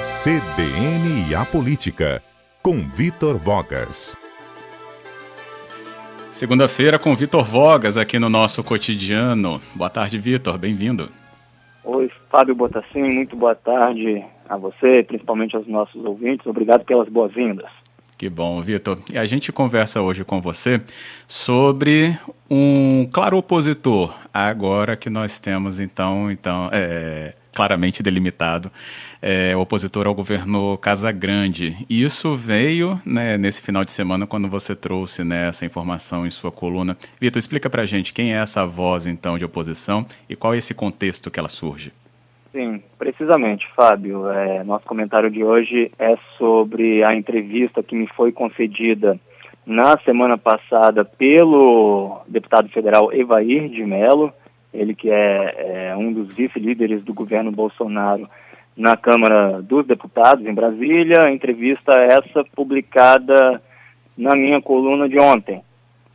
CBN e a Política, com Vitor Vogas. Segunda-feira com Vitor Vogas aqui no nosso cotidiano. Boa tarde, Vitor, bem-vindo. Oi, Fábio Botassin, muito boa tarde a você, principalmente aos nossos ouvintes. Obrigado pelas boas-vindas. Que bom, Vitor. E a gente conversa hoje com você sobre um claro opositor, agora que nós temos, então, então é, claramente delimitado, é, opositor ao governo Casagrande. E isso veio né, nesse final de semana, quando você trouxe né, essa informação em sua coluna. Vitor, explica para gente quem é essa voz, então, de oposição e qual é esse contexto que ela surge. Sim, precisamente, Fábio. É, nosso comentário de hoje é sobre a entrevista que me foi concedida na semana passada pelo deputado federal Evair de Mello, ele que é, é um dos vice-líderes do governo Bolsonaro na Câmara dos Deputados em Brasília. Entrevista essa publicada na minha coluna de ontem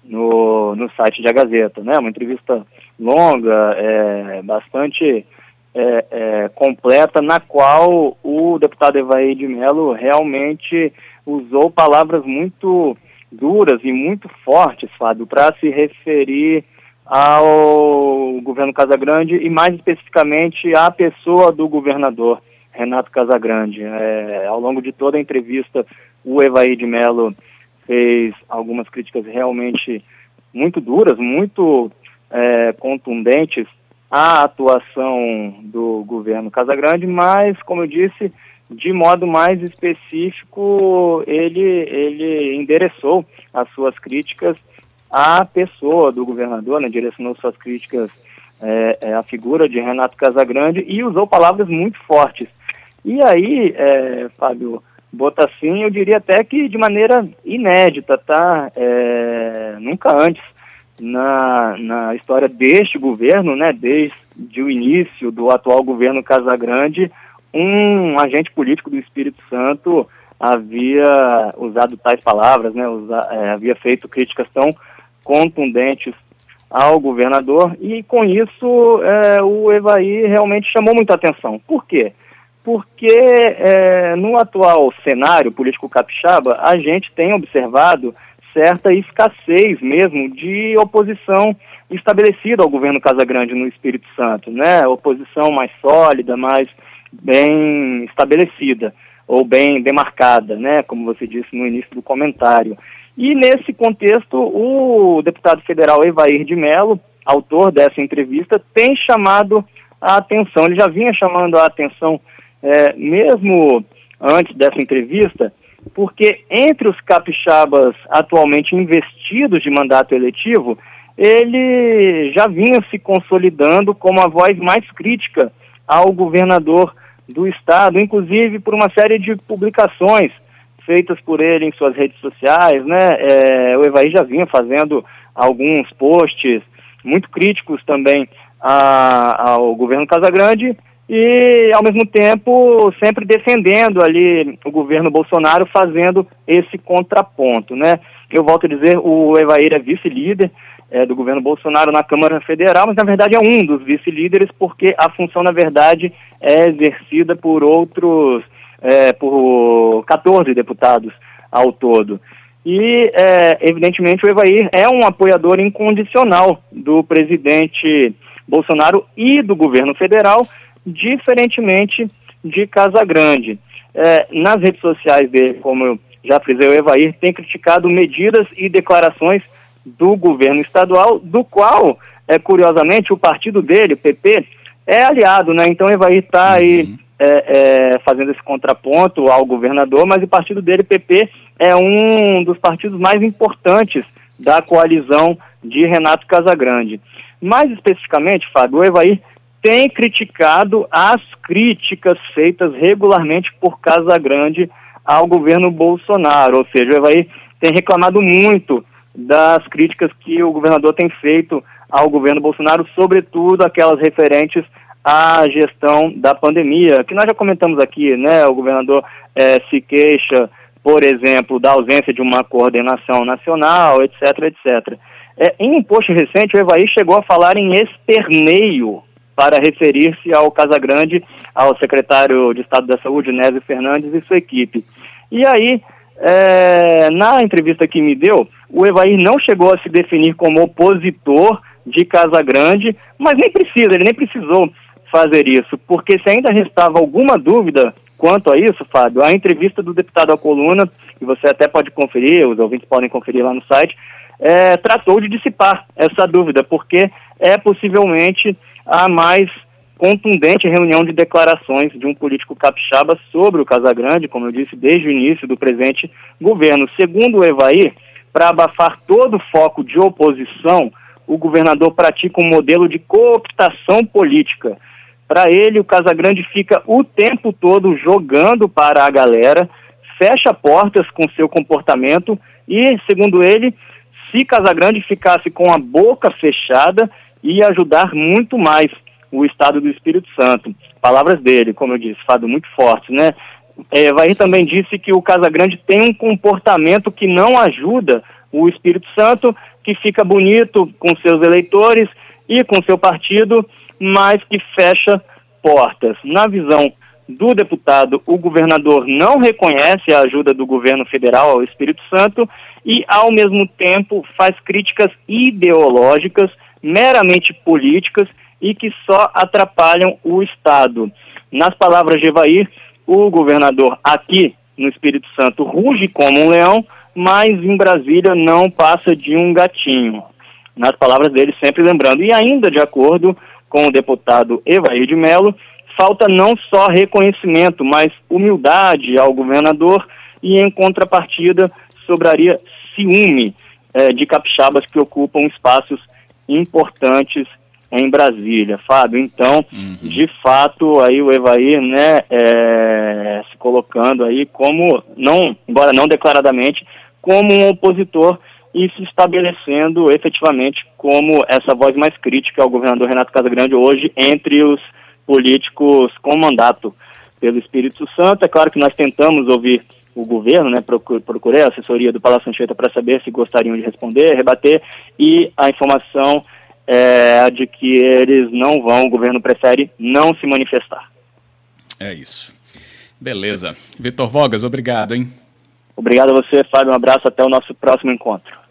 no, no site da Gazeta, né? Uma entrevista longa, é, bastante é, é, completa, na qual o deputado Evaí de Mello realmente usou palavras muito duras e muito fortes, Fábio, para se referir ao governo Casagrande e mais especificamente à pessoa do governador Renato Casagrande. É, ao longo de toda a entrevista, o Evaí de Mello fez algumas críticas realmente muito duras, muito é, contundentes à atuação do governo Casagrande, mas, como eu disse, de modo mais específico, ele, ele endereçou as suas críticas a pessoa do governador, né, direcionou suas críticas é, é, à figura de Renato Casagrande e usou palavras muito fortes. E aí, é, Fábio Botassin, eu diria até que de maneira inédita, tá? É, nunca antes na, na história deste governo, né, desde o início do atual governo Casagrande, um agente político do Espírito Santo havia usado tais palavras, né, usa, é, havia feito críticas tão contundentes ao governador e com isso é, o Evaí realmente chamou muita atenção. Por quê? Porque é, no atual cenário político capixaba a gente tem observado certa escassez mesmo de oposição estabelecida ao governo Casagrande no Espírito Santo, né? Oposição mais sólida, mais bem estabelecida ou bem demarcada, né? Como você disse no início do comentário. E nesse contexto, o deputado federal Evair de Mello, autor dessa entrevista, tem chamado a atenção, ele já vinha chamando a atenção é, mesmo antes dessa entrevista, porque entre os capixabas atualmente investidos de mandato eletivo, ele já vinha se consolidando como a voz mais crítica ao governador do estado, inclusive por uma série de publicações feitas por ele em suas redes sociais, né? É, o Evaí já vinha fazendo alguns posts muito críticos também a, ao governo Casagrande e, ao mesmo tempo, sempre defendendo ali o governo Bolsonaro, fazendo esse contraponto, né? Eu volto a dizer, o Evair é vice-líder é, do governo Bolsonaro na Câmara Federal, mas na verdade é um dos vice-líderes, porque a função, na verdade, é exercida por outros é, por 14 deputados ao todo. E, é, evidentemente, o Evair é um apoiador incondicional do presidente Bolsonaro e do governo federal, diferentemente de Casagrande. É, nas redes sociais dele, como eu já frisei, o Evair tem criticado medidas e declarações do governo estadual, do qual, é, curiosamente, o partido dele, o PP, é aliado, né? Então o Evair está aí uhum é, é, fazendo esse contraponto ao governador, mas o partido dele, PP, é um dos partidos mais importantes da coalizão de Renato Casagrande. Mais especificamente, Fábio, o Evair tem criticado as críticas feitas regularmente por Casagrande ao governo Bolsonaro, ou seja, o Evair tem reclamado muito das críticas que o governador tem feito ao governo Bolsonaro, sobretudo aquelas referentes a gestão da pandemia, que nós já comentamos aqui, né? O governador é, se queixa, por exemplo, da ausência de uma coordenação nacional, etc, etc. É, em um post recente, o Evaí chegou a falar em esperneio para referir-se ao Casagrande, ao secretário de Estado da Saúde, Nésio Fernandes, e sua equipe. E aí, é, na entrevista que me deu, o Evair não chegou a se definir como opositor de Casagrande, mas nem precisa, ele nem precisou fazer isso, porque se ainda restava alguma dúvida quanto a isso, Fábio, a entrevista do deputado à coluna, que você até pode conferir, os ouvintes podem conferir lá no site, é, tratou de dissipar essa dúvida, porque é possivelmente a mais contundente reunião de declarações de um político capixaba sobre o Casagrande, como eu disse, desde o início do presente governo. Segundo o Evair, para abafar todo o foco de oposição, o governador pratica um modelo de cooptação política. Para ele, o Casagrande fica o tempo todo jogando para a galera, fecha portas com seu comportamento e, segundo ele, se Casagrande ficasse com a boca fechada, ia ajudar muito mais o Estado do Espírito Santo. Palavras dele, como eu disse, Fado, muito fortes, né? É, Vair também disse que o Casagrande tem um comportamento que não ajuda o Espírito Santo, que fica bonito com seus eleitores e com seu partido, mas que fecha portas. Na visão do deputado, o governador não reconhece a ajuda do governo federal ao Espírito Santo e, ao mesmo tempo, faz críticas ideológicas, meramente políticas e que só atrapalham o Estado. Nas palavras de Evair, o governador aqui no Espírito Santo ruge como um leão, mas em Brasília não passa de um gatinho. Nas palavras dele, sempre lembrando. E ainda de acordo com o deputado Evair de Mello, falta não só reconhecimento, mas humildade ao governador e, em contrapartida, sobraria ciúme eh, de capixabas que ocupam espaços importantes em Brasília, Fábio. Então, uhum. de fato, aí o Evair, né, é, se colocando aí como, não, embora não declaradamente, como um opositor e se estabelecendo efetivamente como essa voz mais crítica ao governador Renato Casagrande hoje entre os políticos com mandato pelo Espírito Santo. É claro que nós tentamos ouvir o governo, né, procurei a assessoria do Palácio Anchieta para saber se gostariam de responder, rebater, e a informação é de que eles não vão, o governo prefere não se manifestar. É isso. Beleza. Vitor Vogas, obrigado, hein? Obrigado a você, Fábio. Um abraço, até o nosso próximo encontro.